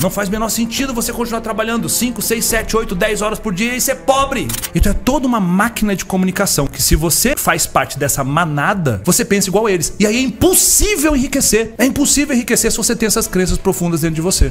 Não faz menor sentido você continuar trabalhando 5, 6, 7, 8, 10 horas por dia e ser pobre. Então é toda uma máquina de comunicação que se você faz parte dessa manada, você pensa igual eles. E aí é impossível enriquecer. É impossível enriquecer se você tem essas crenças profundas dentro de você.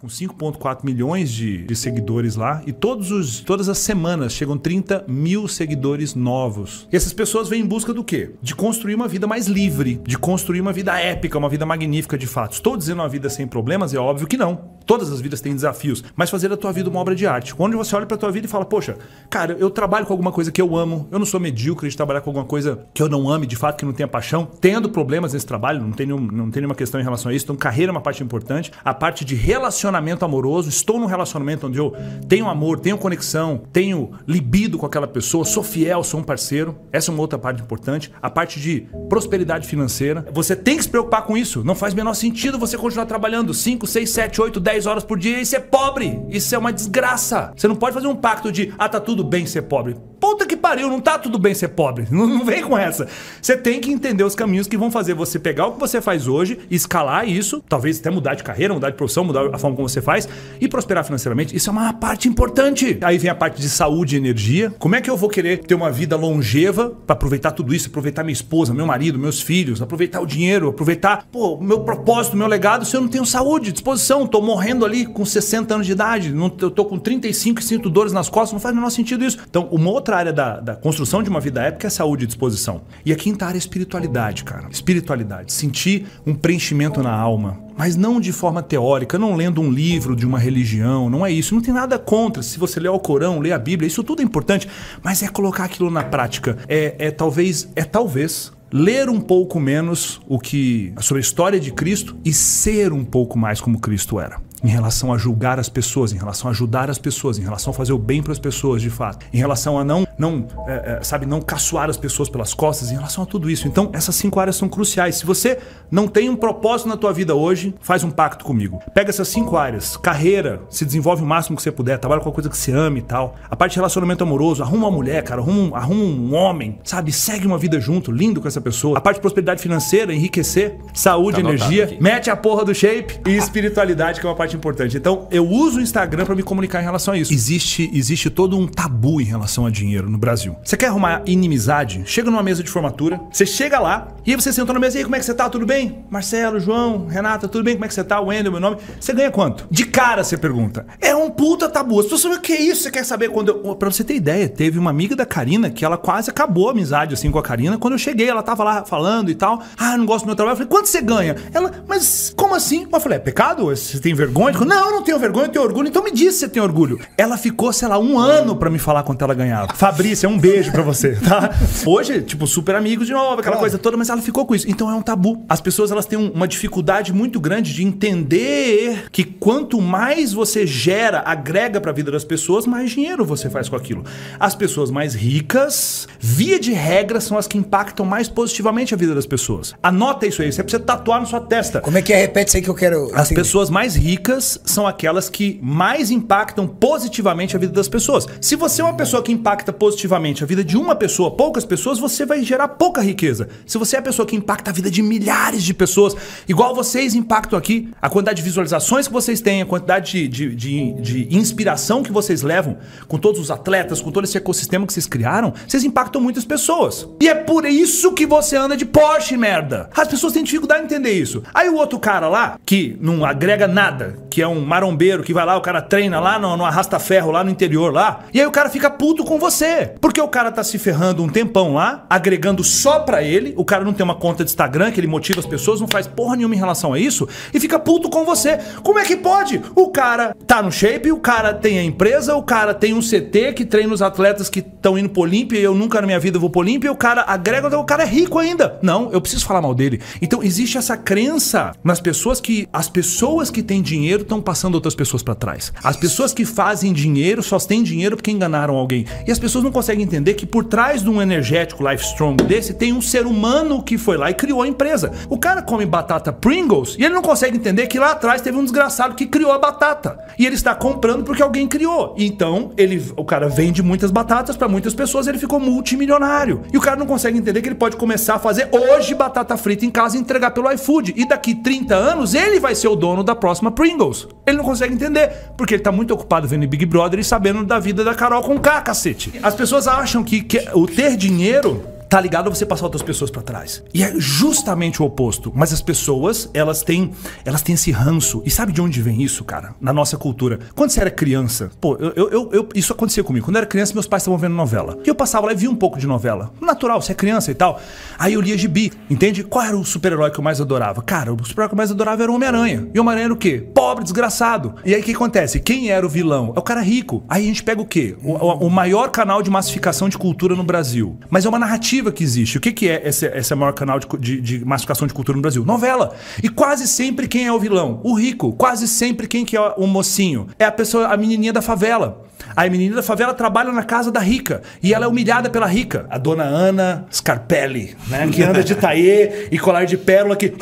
Com 5,4 milhões de, de, seguidores lá e todos os, todas as semanas chegam 30 mil seguidores novos. E essas pessoas vêm em busca do quê? De construir uma vida mais livre, de construir uma vida épica, uma vida magnífica de fato. Estou dizendo uma vida sem problemas? É óbvio que não. Todas as vidas têm desafios, mas fazer da tua vida uma obra de arte. Onde você olha para tua vida e fala: "Poxa, cara, eu trabalho com alguma coisa que eu amo. Eu não sou medíocre de trabalhar com alguma coisa que eu não ame, de fato que não tenha paixão. Tendo problemas nesse trabalho, não tem nenhum, não tem nenhuma questão em relação a isso. Então, carreira é uma parte importante. A parte de relacionamento amoroso, estou num relacionamento onde eu tenho amor, tenho conexão, tenho libido com aquela pessoa, sou fiel, sou um parceiro. Essa é uma outra parte importante. A parte de prosperidade financeira. Você tem que se preocupar com isso. Não faz menor sentido você continuar trabalhando 5, 6, 7, 8, 10 horas por dia e ser pobre. Isso é uma desgraça. Você não pode fazer um pacto de, ah, tá tudo bem ser pobre. Puta que pariu, não tá tudo bem ser pobre. Não, não, vem com essa. Você tem que entender os caminhos que vão fazer você pegar o que você faz hoje, escalar isso, talvez até mudar de carreira, mudar de profissão, mudar a forma como você faz e prosperar financeiramente. Isso é uma parte importante. Aí vem a parte de saúde e energia. Como é que eu vou querer ter uma vida longeva para aproveitar tudo isso, aproveitar minha esposa, meu marido, meus filhos, aproveitar o dinheiro, aproveitar, pô, meu propósito, meu legado, se eu não tenho saúde, disposição, tô morrendo ali com 60 anos de idade, não, eu tô com 35 e sinto dores nas costas, não faz o menor sentido isso. Então, uma outra área da, da construção de uma vida épica é saúde e disposição. E a quinta área é espiritualidade, cara. Espiritualidade. Sentir um preenchimento na alma. Mas não de forma teórica, não lendo um livro de uma religião, não é isso. Não tem nada contra. Se você lê o Corão, lê a Bíblia, isso tudo é importante. Mas é colocar aquilo na prática. É, é talvez, é talvez ler um pouco menos o que sobre a história de Cristo e ser um pouco mais como Cristo era em relação a julgar as pessoas, em relação a ajudar as pessoas, em relação a fazer o bem para as pessoas, de fato, em relação a não, não é, é, sabe, não caçoar as pessoas pelas costas, em relação a tudo isso. Então, essas cinco áreas são cruciais. Se você não tem um propósito na tua vida hoje, faz um pacto comigo. Pega essas cinco áreas, carreira, se desenvolve o máximo que você puder, trabalha com uma coisa que você ama e tal. A parte de relacionamento amoroso, arruma uma mulher, cara, arruma, arruma um homem, sabe, segue uma vida junto, lindo com essa pessoa. A parte de prosperidade financeira, enriquecer, saúde, tá energia, mete a porra do shape e espiritualidade, que é uma parte importante. Então, eu uso o Instagram para me comunicar em relação a isso. Existe, existe todo um tabu em relação a dinheiro no Brasil. Você quer arrumar inimizade? Chega numa mesa de formatura, você chega lá e aí você sentou na mesa e aí, como é que você tá? Tudo bem? Marcelo, João, Renata, tudo bem? Como é que você tá? Wendel, meu nome. Você ganha quanto? De cara você pergunta. É um puta tabu. As pessoas falam, o que é isso? Você quer saber quando eu... Pra você ter ideia, teve uma amiga da Karina que ela quase acabou a amizade assim com a Karina. Quando eu cheguei, ela tava lá falando e tal. Ah, não gosto do meu trabalho. Eu falei, quanto você ganha? Ela, mas como assim? Eu falei, é pecado? Você tem vergonha? Falei, não, eu não tenho vergonha, eu tenho orgulho. Então me diz se você tem orgulho. Ela ficou, sei lá, um ano para me falar quanto ela ganhava. Fabrícia, um beijo para você, tá? Hoje, tipo, super amigos de novo, aquela claro. coisa toda, mas ela ficou com isso. Então é um tabu. As pessoas, elas têm uma dificuldade muito grande de entender que quanto mais você gera, agrega para a vida das pessoas, mais dinheiro você faz com aquilo. As pessoas mais ricas, via de regra, são as que impactam mais positivamente a vida das pessoas. Anota isso aí, você precisa tatuar na sua testa. Como é que é? Repete isso aí que eu quero. As pessoas mais ricas são aquelas que mais impactam positivamente a vida das pessoas. Se você é uma pessoa que impacta positivamente a vida de uma pessoa, poucas pessoas, você vai gerar pouca riqueza. Se você é a pessoa que impacta a vida de milhares de pessoas, igual vocês impactam aqui, a quantidade de visualizações que vocês têm, a quantidade de, de, de, de inspiração que vocês levam com todos os atletas, com todo esse ecossistema que vocês criaram, vocês impactam muitas pessoas. E é por isso que você anda de Porsche, merda. As pessoas têm dificuldade em entender isso. Aí o outro cara lá, que não agrega nada, que é um marombeiro que vai lá, o cara treina lá no, no arrasta-ferro, lá no interior lá, e aí o cara fica puto com você. Porque o cara tá se ferrando um tempão lá, agregando só pra ele, o cara não tem uma conta de Instagram que ele motiva as pessoas, não faz porra nenhuma em relação a isso, e fica puto com você. Como é que pode? O cara tá no shape, o cara tem a empresa, o cara tem um CT que treina os atletas que estão indo pro Olímpia, e eu nunca na minha vida vou pro Olímpia, o cara agrega, o cara é rico ainda. Não, eu preciso falar mal dele. Então existe essa crença nas pessoas que as pessoas que têm dinheiro estão passando outras pessoas para trás. As pessoas que fazem dinheiro só têm dinheiro porque enganaram alguém. E as pessoas não conseguem entender que por trás de um energético Life Strong desse tem um ser humano que foi lá e criou a empresa. O cara come batata Pringles e ele não consegue entender que lá atrás teve um desgraçado que criou a batata. E ele está comprando porque alguém criou. Então, ele, o cara vende muitas batatas para muitas pessoas, ele ficou multimilionário. E o cara não consegue entender que ele pode começar a fazer hoje batata frita em casa e entregar pelo iFood. E daqui 30 anos ele vai ser o dono da próxima Pringles. Ele não consegue entender, porque ele tá muito ocupado vendo Big Brother e sabendo da vida da Carol com K, cacete. As pessoas acham que, que o ter dinheiro tá ligado a você passar outras pessoas para trás. E é justamente o oposto. Mas as pessoas, elas têm, elas têm esse ranço. E sabe de onde vem isso, cara? Na nossa cultura. Quando você era criança, pô, eu, eu, eu isso acontecia comigo. Quando eu era criança, meus pais estavam vendo novela. E eu passava lá e via um pouco de novela. Natural, você é criança e tal. Aí eu lia gibi, entende? Qual era o super-herói que eu mais adorava? Cara, o super-herói que eu mais adorava era o Homem-Aranha. E o Homem-Aranha era o quê? Pobre, desgraçado. E aí o que acontece? Quem era o vilão? É o cara rico. Aí a gente pega o quê? O, o, o maior canal de massificação de cultura no Brasil. Mas é uma narrativa que existe. O que, que é esse, esse maior canal de, de, de, massificação de cultura no Brasil? Novela. E quase sempre quem é o vilão? O rico. Quase sempre quem que é o mocinho? É a pessoa, a menininha da favela. A menina da favela trabalha na casa da rica e ela é humilhada pela rica. A dona Ana Scarpelli, né? Que anda de taie e colar de pérola, que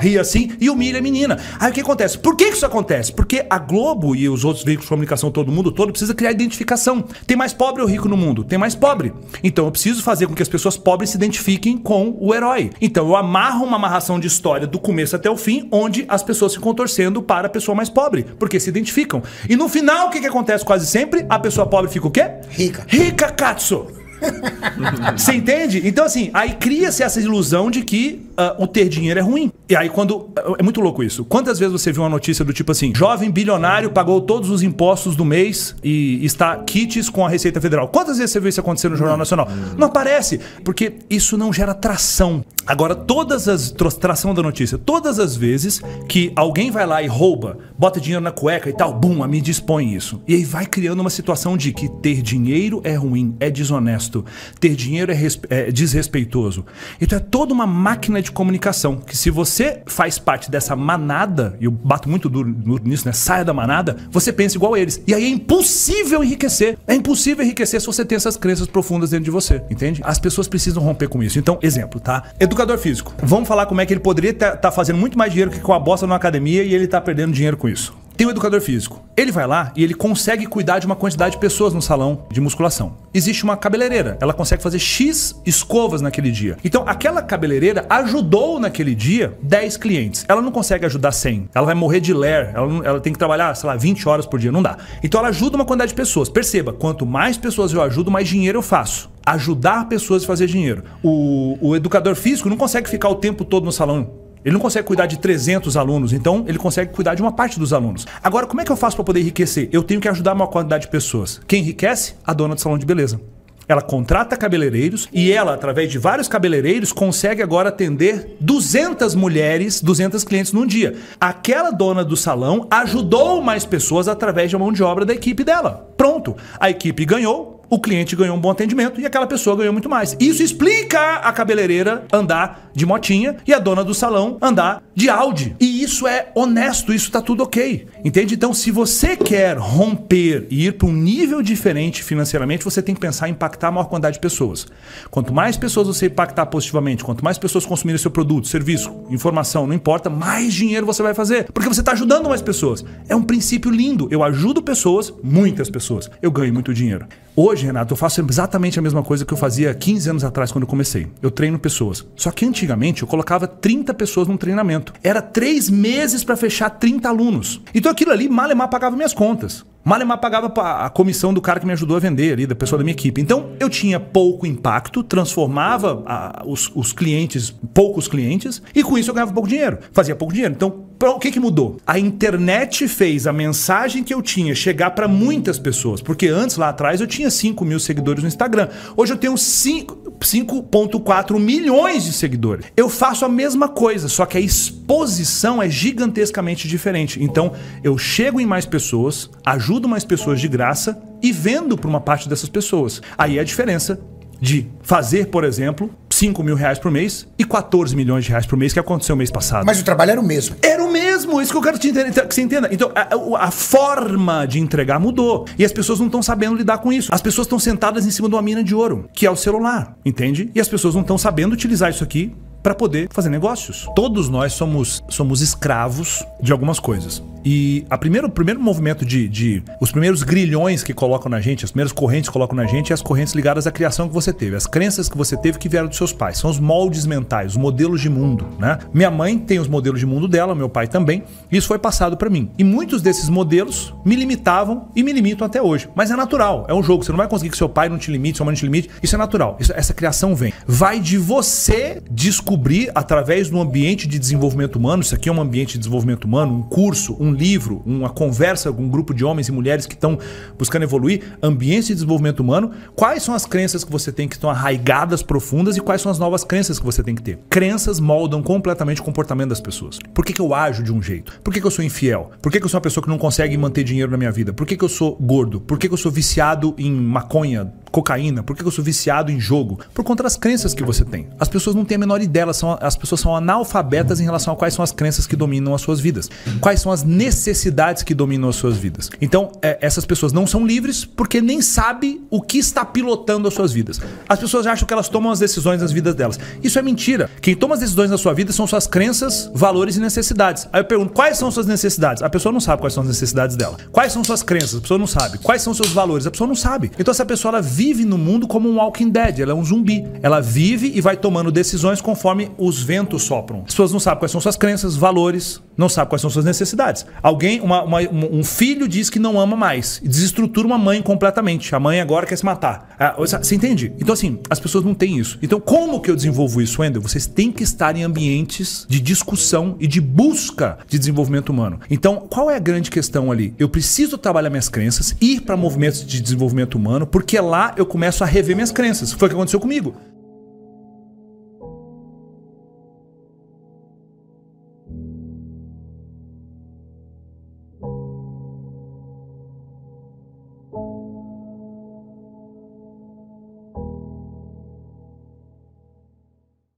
ri assim e humilha a menina. Aí o que acontece? Por que isso acontece? Porque a Globo e os outros veículos de comunicação, todo mundo todo, precisa criar identificação. Tem mais pobre ou rico no mundo? Tem mais pobre. Então eu preciso fazer com que as pessoas pobres se identifiquem com o herói. Então eu amarro uma amarração de história do começo até o fim, onde as pessoas ficam torcendo para a pessoa mais pobre, porque se identificam. E no final, o que, que acontece quase sempre? A pessoa pobre fica o quê? Rica. Rica, Katsu. Você entende? Então, assim, aí cria-se essa ilusão de que uh, o ter dinheiro é ruim. E aí, quando. É muito louco isso. Quantas vezes você viu uma notícia do tipo assim: jovem bilionário pagou todos os impostos do mês e está kits com a Receita Federal? Quantas vezes você viu isso acontecer no Jornal Nacional? Não aparece, porque isso não gera tração. Agora, todas as. tração da notícia, todas as vezes que alguém vai lá e rouba, bota dinheiro na cueca e tal, bum, a mídia expõe isso. E aí vai criando uma situação de que ter dinheiro é ruim, é desonesto, ter dinheiro é, é desrespeitoso. Então é toda uma máquina de comunicação que se você faz parte dessa manada, e eu bato muito duro, nisso, né? Saia da manada, você pensa igual a eles. E aí é impossível enriquecer. É impossível enriquecer se você tem essas crenças profundas dentro de você, entende? As pessoas precisam romper com isso. Então, exemplo, tá? Educador físico. Vamos falar como é que ele poderia estar tá fazendo muito mais dinheiro que com a bosta na academia e ele tá perdendo dinheiro com isso. Tem um educador físico. Ele vai lá e ele consegue cuidar de uma quantidade de pessoas no salão de musculação. Existe uma cabeleireira, ela consegue fazer X escovas naquele dia. Então, aquela cabeleireira ajudou naquele dia 10 clientes. Ela não consegue ajudar 100. Ela vai morrer de ler, ela, ela tem que trabalhar, sei lá, 20 horas por dia, não dá. Então, ela ajuda uma quantidade de pessoas. Perceba, quanto mais pessoas eu ajudo, mais dinheiro eu faço ajudar pessoas a fazer dinheiro. O, o, educador físico não consegue ficar o tempo todo no salão. Ele não consegue cuidar de 300 alunos, então ele consegue cuidar de uma parte dos alunos. Agora, como é que eu faço para poder enriquecer? Eu tenho que ajudar uma quantidade de pessoas. Quem enriquece? A dona do salão de beleza. Ela contrata cabeleireiros e ela, através de vários cabeleireiros, consegue agora atender 200 mulheres, 200 clientes num dia. Aquela dona do salão ajudou mais pessoas através da mão de obra da equipe dela. Pronto. A equipe ganhou, o cliente ganhou um bom atendimento e aquela pessoa ganhou muito mais. Isso explica a cabeleireira andar de motinha e a dona do salão andar de Audi. E isso é honesto, isso tá tudo ok. Entende? Então, se você quer romper e ir para um nível diferente financeiramente, você tem que pensar em impactar a maior quantidade de pessoas. Quanto mais pessoas você impactar positivamente, quanto mais pessoas consumirem seu produto, serviço, informação, não importa, mais dinheiro você vai fazer. Porque você está ajudando mais pessoas. É um princípio lindo. Eu ajudo pessoas, muitas pessoas. Eu ganho muito dinheiro. Hoje, Renato, eu faço exatamente a mesma coisa que eu fazia 15 anos atrás quando eu comecei. Eu treino pessoas. Só que antigamente eu colocava 30 pessoas num treinamento. Era três meses para fechar 30 alunos. Então aquilo ali, mal e mal, pagava minhas contas. Malemar pagava a comissão do cara que me ajudou a vender ali, da pessoa da minha equipe. Então eu tinha pouco impacto, transformava a, os, os, clientes, poucos clientes, e com isso eu ganhava pouco dinheiro. Fazia pouco dinheiro. Então, o que, que mudou? A internet fez a mensagem que eu tinha chegar para muitas pessoas. Porque antes, lá atrás, eu tinha 5 mil seguidores no Instagram. Hoje eu tenho 5,4 milhões de seguidores. Eu faço a mesma coisa, só que a exposição é gigantescamente diferente. Então, eu chego em mais pessoas, ajudo mais pessoas de graça e vendo para uma parte dessas pessoas. Aí é a diferença de fazer, por exemplo, 5 mil reais por mês e 14 milhões de reais por mês, que aconteceu mês passado. Mas o trabalho era o mesmo. Era o mesmo, isso que eu quero te entender, que você entenda. Então, a, a forma de entregar mudou. E as pessoas não estão sabendo lidar com isso. As pessoas estão sentadas em cima de uma mina de ouro, que é o celular, entende? E as pessoas não estão sabendo utilizar isso aqui para poder fazer negócios. Todos nós somos, somos escravos de algumas coisas. E a primeiro, o primeiro movimento de, de. Os primeiros grilhões que colocam na gente, as primeiras correntes que colocam na gente, é as correntes ligadas à criação que você teve, as crenças que você teve que vieram dos seus pais. São os moldes mentais, os modelos de mundo, né? Minha mãe tem os modelos de mundo dela, meu pai também. E isso foi passado para mim. E muitos desses modelos me limitavam e me limitam até hoje. Mas é natural, é um jogo. Você não vai conseguir que seu pai não te limite, sua mãe não te limite. Isso é natural. Isso, essa criação vem. Vai de você descobrir através do ambiente de desenvolvimento humano. Isso aqui é um ambiente de desenvolvimento humano, um curso, um livro, uma conversa com um grupo de homens e mulheres que estão buscando evoluir, ambiente de desenvolvimento humano. Quais são as crenças que você tem que estão arraigadas, profundas e quais são as novas crenças que você tem que ter? Crenças moldam completamente o comportamento das pessoas. Por que, que eu ajo de um jeito? Por que, que eu sou infiel? Por que, que eu sou uma pessoa que não consegue manter dinheiro na minha vida? Por que, que eu sou gordo? Por que, que eu sou viciado em maconha, cocaína? Por que eu sou viciado em jogo? Por conta das crenças que você tem. As pessoas não têm a menor ideia, são, as pessoas são analfabetas em relação a quais são as crenças que dominam as suas vidas. Quais são as necessidades que dominam as suas vidas. Então, é, essas pessoas não são livres porque nem sabem o que está pilotando as suas vidas. As pessoas acham que elas tomam as decisões nas vidas delas. Isso é mentira. Quem toma as decisões na sua vida são suas crenças, valores e necessidades. Aí eu pergunto, quais são suas necessidades? A pessoa não sabe quais são as necessidades dela. Quais são suas crenças? A pessoa não sabe. Quais são seus valores? A pessoa não sabe. Então essa pessoa ela vive vive no mundo como um Walking Dead, ela é um zumbi. Ela vive e vai tomando decisões conforme os ventos sopram. As pessoas não sabem quais são suas crenças, valores, não sabem quais são suas necessidades. Alguém, uma, uma, um filho diz que não ama mais e desestrutura uma mãe completamente. A mãe agora quer se matar. Ah, você entende? Então, assim, as pessoas não têm isso. Então, como que eu desenvolvo isso, Wendel? Vocês têm que estar em ambientes de discussão e de busca de desenvolvimento humano. Então, qual é a grande questão ali? Eu preciso trabalhar minhas crenças, ir para movimentos de desenvolvimento humano, porque lá eu começo a rever minhas crenças. Foi o que aconteceu comigo.